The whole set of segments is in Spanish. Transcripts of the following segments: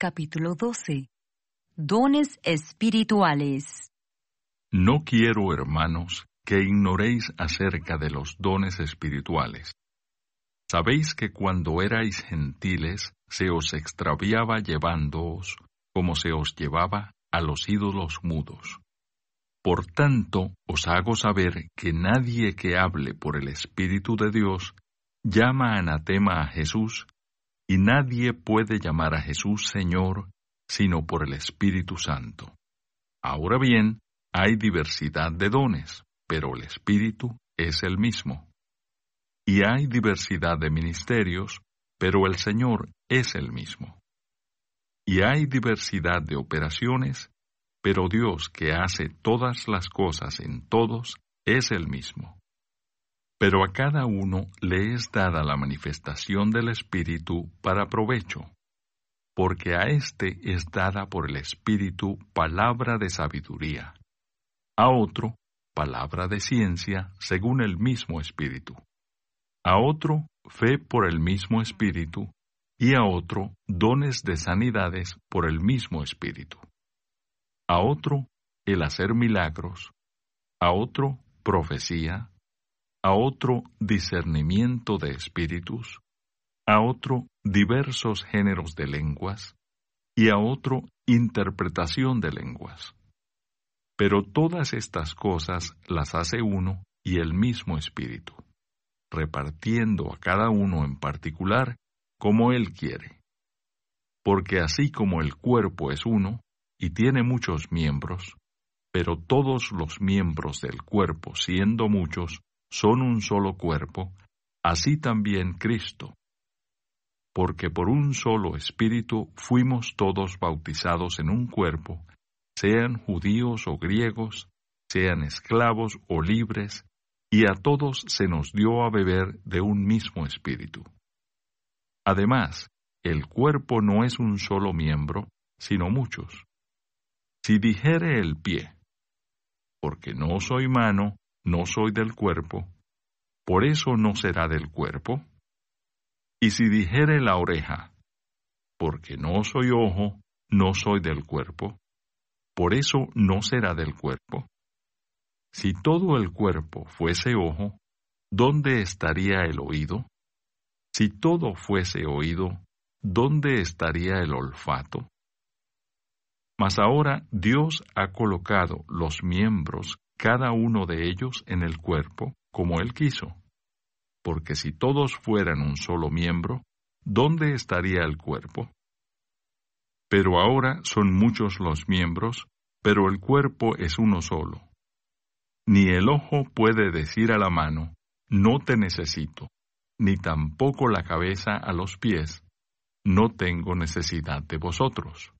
capítulo 12. Dones espirituales. No quiero, hermanos, que ignoréis acerca de los dones espirituales. Sabéis que cuando erais gentiles se os extraviaba llevándoos, como se os llevaba a los ídolos mudos. Por tanto, os hago saber que nadie que hable por el Espíritu de Dios llama anatema a Jesús, y nadie puede llamar a Jesús Señor sino por el Espíritu Santo. Ahora bien, hay diversidad de dones, pero el Espíritu es el mismo. Y hay diversidad de ministerios, pero el Señor es el mismo. Y hay diversidad de operaciones, pero Dios que hace todas las cosas en todos es el mismo. Pero a cada uno le es dada la manifestación del Espíritu para provecho, porque a éste es dada por el Espíritu palabra de sabiduría, a otro palabra de ciencia según el mismo Espíritu, a otro fe por el mismo Espíritu, y a otro dones de sanidades por el mismo Espíritu, a otro el hacer milagros, a otro profecía, a otro discernimiento de espíritus, a otro diversos géneros de lenguas, y a otro interpretación de lenguas. Pero todas estas cosas las hace uno y el mismo espíritu, repartiendo a cada uno en particular como él quiere. Porque así como el cuerpo es uno y tiene muchos miembros, pero todos los miembros del cuerpo, siendo muchos, son un solo cuerpo, así también Cristo. Porque por un solo espíritu fuimos todos bautizados en un cuerpo, sean judíos o griegos, sean esclavos o libres, y a todos se nos dio a beber de un mismo espíritu. Además, el cuerpo no es un solo miembro, sino muchos. Si dijere el pie, porque no soy mano, no soy del cuerpo, por eso no será del cuerpo. Y si dijere la oreja, porque no soy ojo, no soy del cuerpo, por eso no será del cuerpo. Si todo el cuerpo fuese ojo, ¿dónde estaría el oído? Si todo fuese oído, ¿dónde estaría el olfato? Mas ahora Dios ha colocado los miembros cada uno de ellos en el cuerpo como Él quiso. Porque si todos fueran un solo miembro, ¿dónde estaría el cuerpo? Pero ahora son muchos los miembros, pero el cuerpo es uno solo. Ni el ojo puede decir a la mano, no te necesito, ni tampoco la cabeza a los pies, no tengo necesidad de vosotros.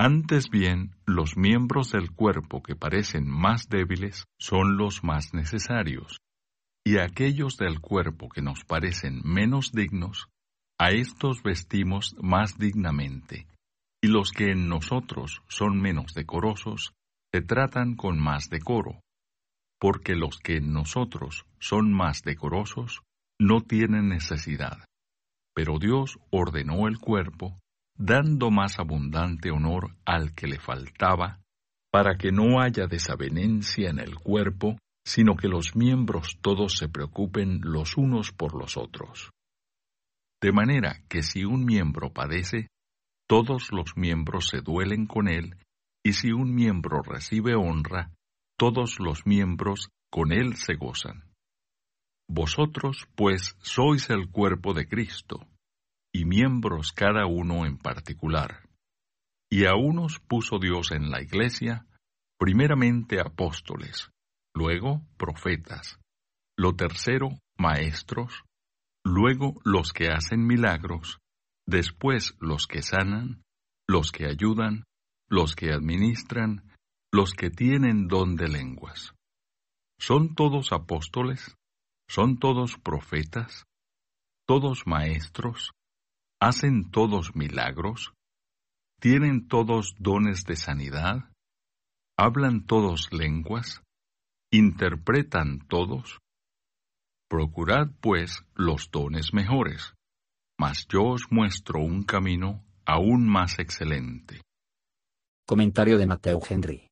Antes bien, los miembros del cuerpo que parecen más débiles son los más necesarios, y aquellos del cuerpo que nos parecen menos dignos, a estos vestimos más dignamente, y los que en nosotros son menos decorosos, se tratan con más decoro, porque los que en nosotros son más decorosos no tienen necesidad. Pero Dios ordenó el cuerpo dando más abundante honor al que le faltaba, para que no haya desavenencia en el cuerpo, sino que los miembros todos se preocupen los unos por los otros. De manera que si un miembro padece, todos los miembros se duelen con él, y si un miembro recibe honra, todos los miembros con él se gozan. Vosotros, pues, sois el cuerpo de Cristo, y miembros cada uno en particular. Y a unos puso Dios en la iglesia, primeramente apóstoles, luego profetas, lo tercero maestros, luego los que hacen milagros, después los que sanan, los que ayudan, los que administran, los que tienen don de lenguas. ¿Son todos apóstoles? ¿Son todos profetas? ¿Todos maestros? ¿Hacen todos milagros? ¿Tienen todos dones de sanidad? ¿Hablan todos lenguas? ¿Interpretan todos? Procurad, pues, los dones mejores, mas yo os muestro un camino aún más excelente. Comentario de Mateo Henry.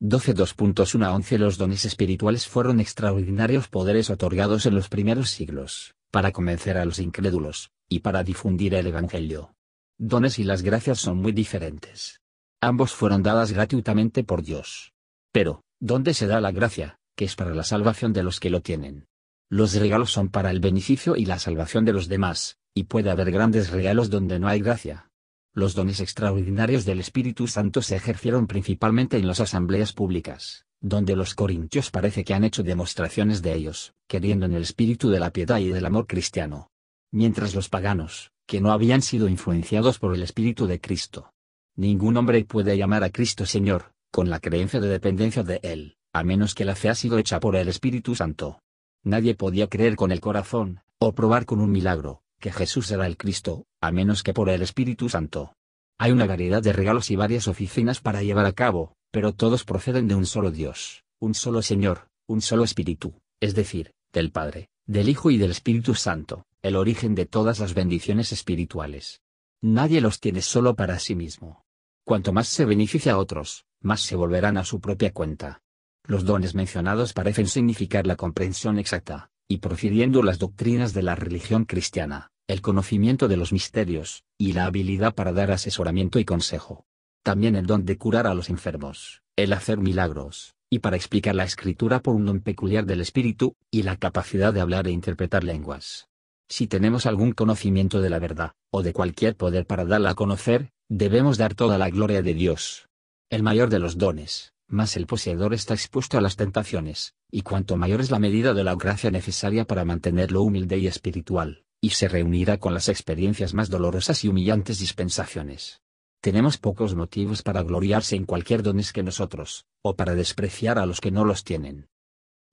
12.2.1 a 11 Los dones espirituales fueron extraordinarios poderes otorgados en los primeros siglos, para convencer a los incrédulos, y para difundir el Evangelio. Dones y las gracias son muy diferentes. Ambos fueron dadas gratuitamente por Dios. Pero, ¿dónde se da la gracia, que es para la salvación de los que lo tienen? Los regalos son para el beneficio y la salvación de los demás, y puede haber grandes regalos donde no hay gracia. Los dones extraordinarios del Espíritu Santo se ejercieron principalmente en las asambleas públicas, donde los corintios parece que han hecho demostraciones de ellos, queriendo en el espíritu de la piedad y del amor cristiano. Mientras los paganos, que no habían sido influenciados por el Espíritu de Cristo. Ningún hombre puede llamar a Cristo Señor, con la creencia de dependencia de Él, a menos que la fe ha sido hecha por el Espíritu Santo. Nadie podía creer con el corazón, o probar con un milagro, que Jesús era el Cristo, a menos que por el Espíritu Santo. Hay una variedad de regalos y varias oficinas para llevar a cabo, pero todos proceden de un solo Dios, un solo Señor, un solo Espíritu, es decir, del Padre, del Hijo y del Espíritu Santo, el origen de todas las bendiciones espirituales. Nadie los tiene solo para sí mismo. Cuanto más se beneficia a otros, más se volverán a su propia cuenta. Los dones mencionados parecen significar la comprensión exacta, y profiriendo las doctrinas de la religión cristiana, el conocimiento de los misterios, y la habilidad para dar asesoramiento y consejo. También el don de curar a los enfermos, el hacer milagros, y para explicar la escritura por un don peculiar del espíritu, y la capacidad de hablar e interpretar lenguas. Si tenemos algún conocimiento de la verdad, o de cualquier poder para darla a conocer, debemos dar toda la gloria de Dios. El mayor de los dones, más el poseedor está expuesto a las tentaciones, y cuanto mayor es la medida de la gracia necesaria para mantenerlo humilde y espiritual, y se reunirá con las experiencias más dolorosas y humillantes dispensaciones. Tenemos pocos motivos para gloriarse en cualquier dones que nosotros, o para despreciar a los que no los tienen.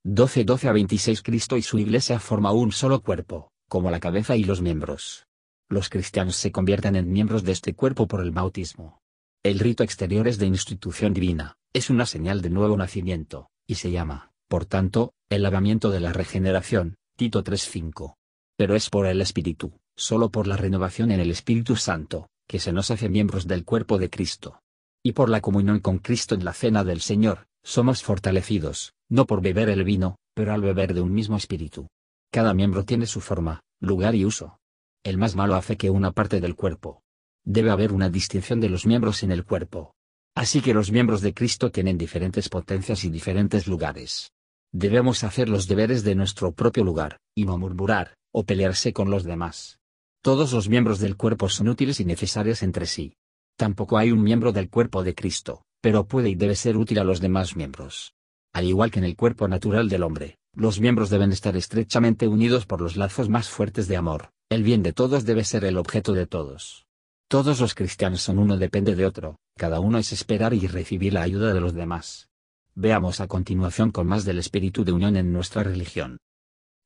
12-12 a 26 Cristo y su iglesia forma un solo cuerpo, como la cabeza y los miembros. Los cristianos se convierten en miembros de este cuerpo por el bautismo. El rito exterior es de institución divina, es una señal de nuevo nacimiento, y se llama, por tanto, el lavamiento de la regeneración, Tito 3.5. Pero es por el Espíritu, solo por la renovación en el Espíritu Santo, que se nos hace miembros del cuerpo de Cristo. Y por la comunión con Cristo en la cena del Señor, somos fortalecidos, no por beber el vino, pero al beber de un mismo Espíritu. Cada miembro tiene su forma, lugar y uso. El más malo hace que una parte del cuerpo, debe haber una distinción de los miembros en el cuerpo. Así que los miembros de Cristo tienen diferentes potencias y diferentes lugares. Debemos hacer los deberes de nuestro propio lugar, y no murmurar, o pelearse con los demás. Todos los miembros del cuerpo son útiles y necesarios entre sí. Tampoco hay un miembro del cuerpo de Cristo, pero puede y debe ser útil a los demás miembros. Al igual que en el cuerpo natural del hombre, los miembros deben estar estrechamente unidos por los lazos más fuertes de amor, el bien de todos debe ser el objeto de todos. Todos los cristianos son uno depende de otro, cada uno es esperar y recibir la ayuda de los demás. Veamos a continuación con más del espíritu de unión en nuestra religión.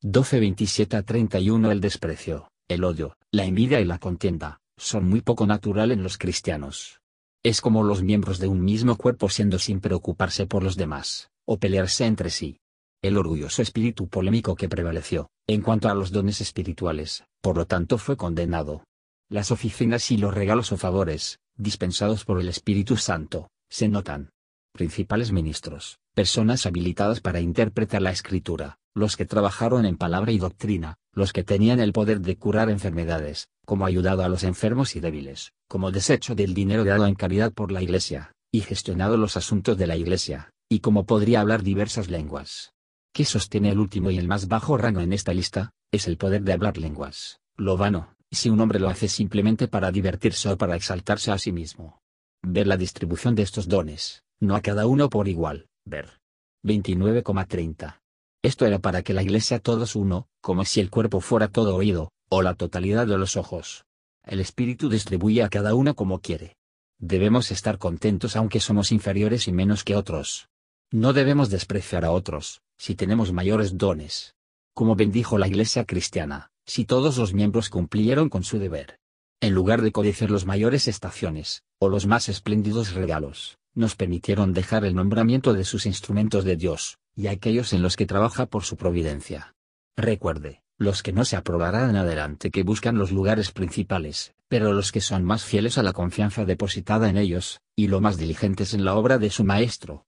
12.27 a 31 El desprecio, el odio, la envidia y la contienda, son muy poco natural en los cristianos. Es como los miembros de un mismo cuerpo siendo sin preocuparse por los demás, o pelearse entre sí. El orgulloso espíritu polémico que prevaleció, en cuanto a los dones espirituales, por lo tanto fue condenado, las oficinas y los regalos o favores, dispensados por el Espíritu Santo, se notan. Principales ministros, personas habilitadas para interpretar la escritura, los que trabajaron en palabra y doctrina, los que tenían el poder de curar enfermedades, como ayudado a los enfermos y débiles, como desecho del dinero dado en caridad por la Iglesia, y gestionado los asuntos de la Iglesia, y como podría hablar diversas lenguas. ¿Qué sostiene el último y el más bajo rango en esta lista? Es el poder de hablar lenguas, lo vano, si un hombre lo hace simplemente para divertirse o para exaltarse a sí mismo. Ver la distribución de estos dones, no a cada uno por igual, ver. 29,30. Esto era para que la iglesia todos uno, como si el cuerpo fuera todo oído, o la totalidad de los ojos. El espíritu distribuye a cada uno como quiere. Debemos estar contentos aunque somos inferiores y menos que otros. No debemos despreciar a otros, si tenemos mayores dones. Como bendijo la iglesia cristiana, si todos los miembros cumplieron con su deber. En lugar de codiciar los mayores estaciones, o los más espléndidos regalos, nos permitieron dejar el nombramiento de sus instrumentos de Dios, y aquellos en los que trabaja por su providencia. Recuerde, los que no se aprobarán adelante que buscan los lugares principales, pero los que son más fieles a la confianza depositada en ellos, y lo más diligentes en la obra de su maestro.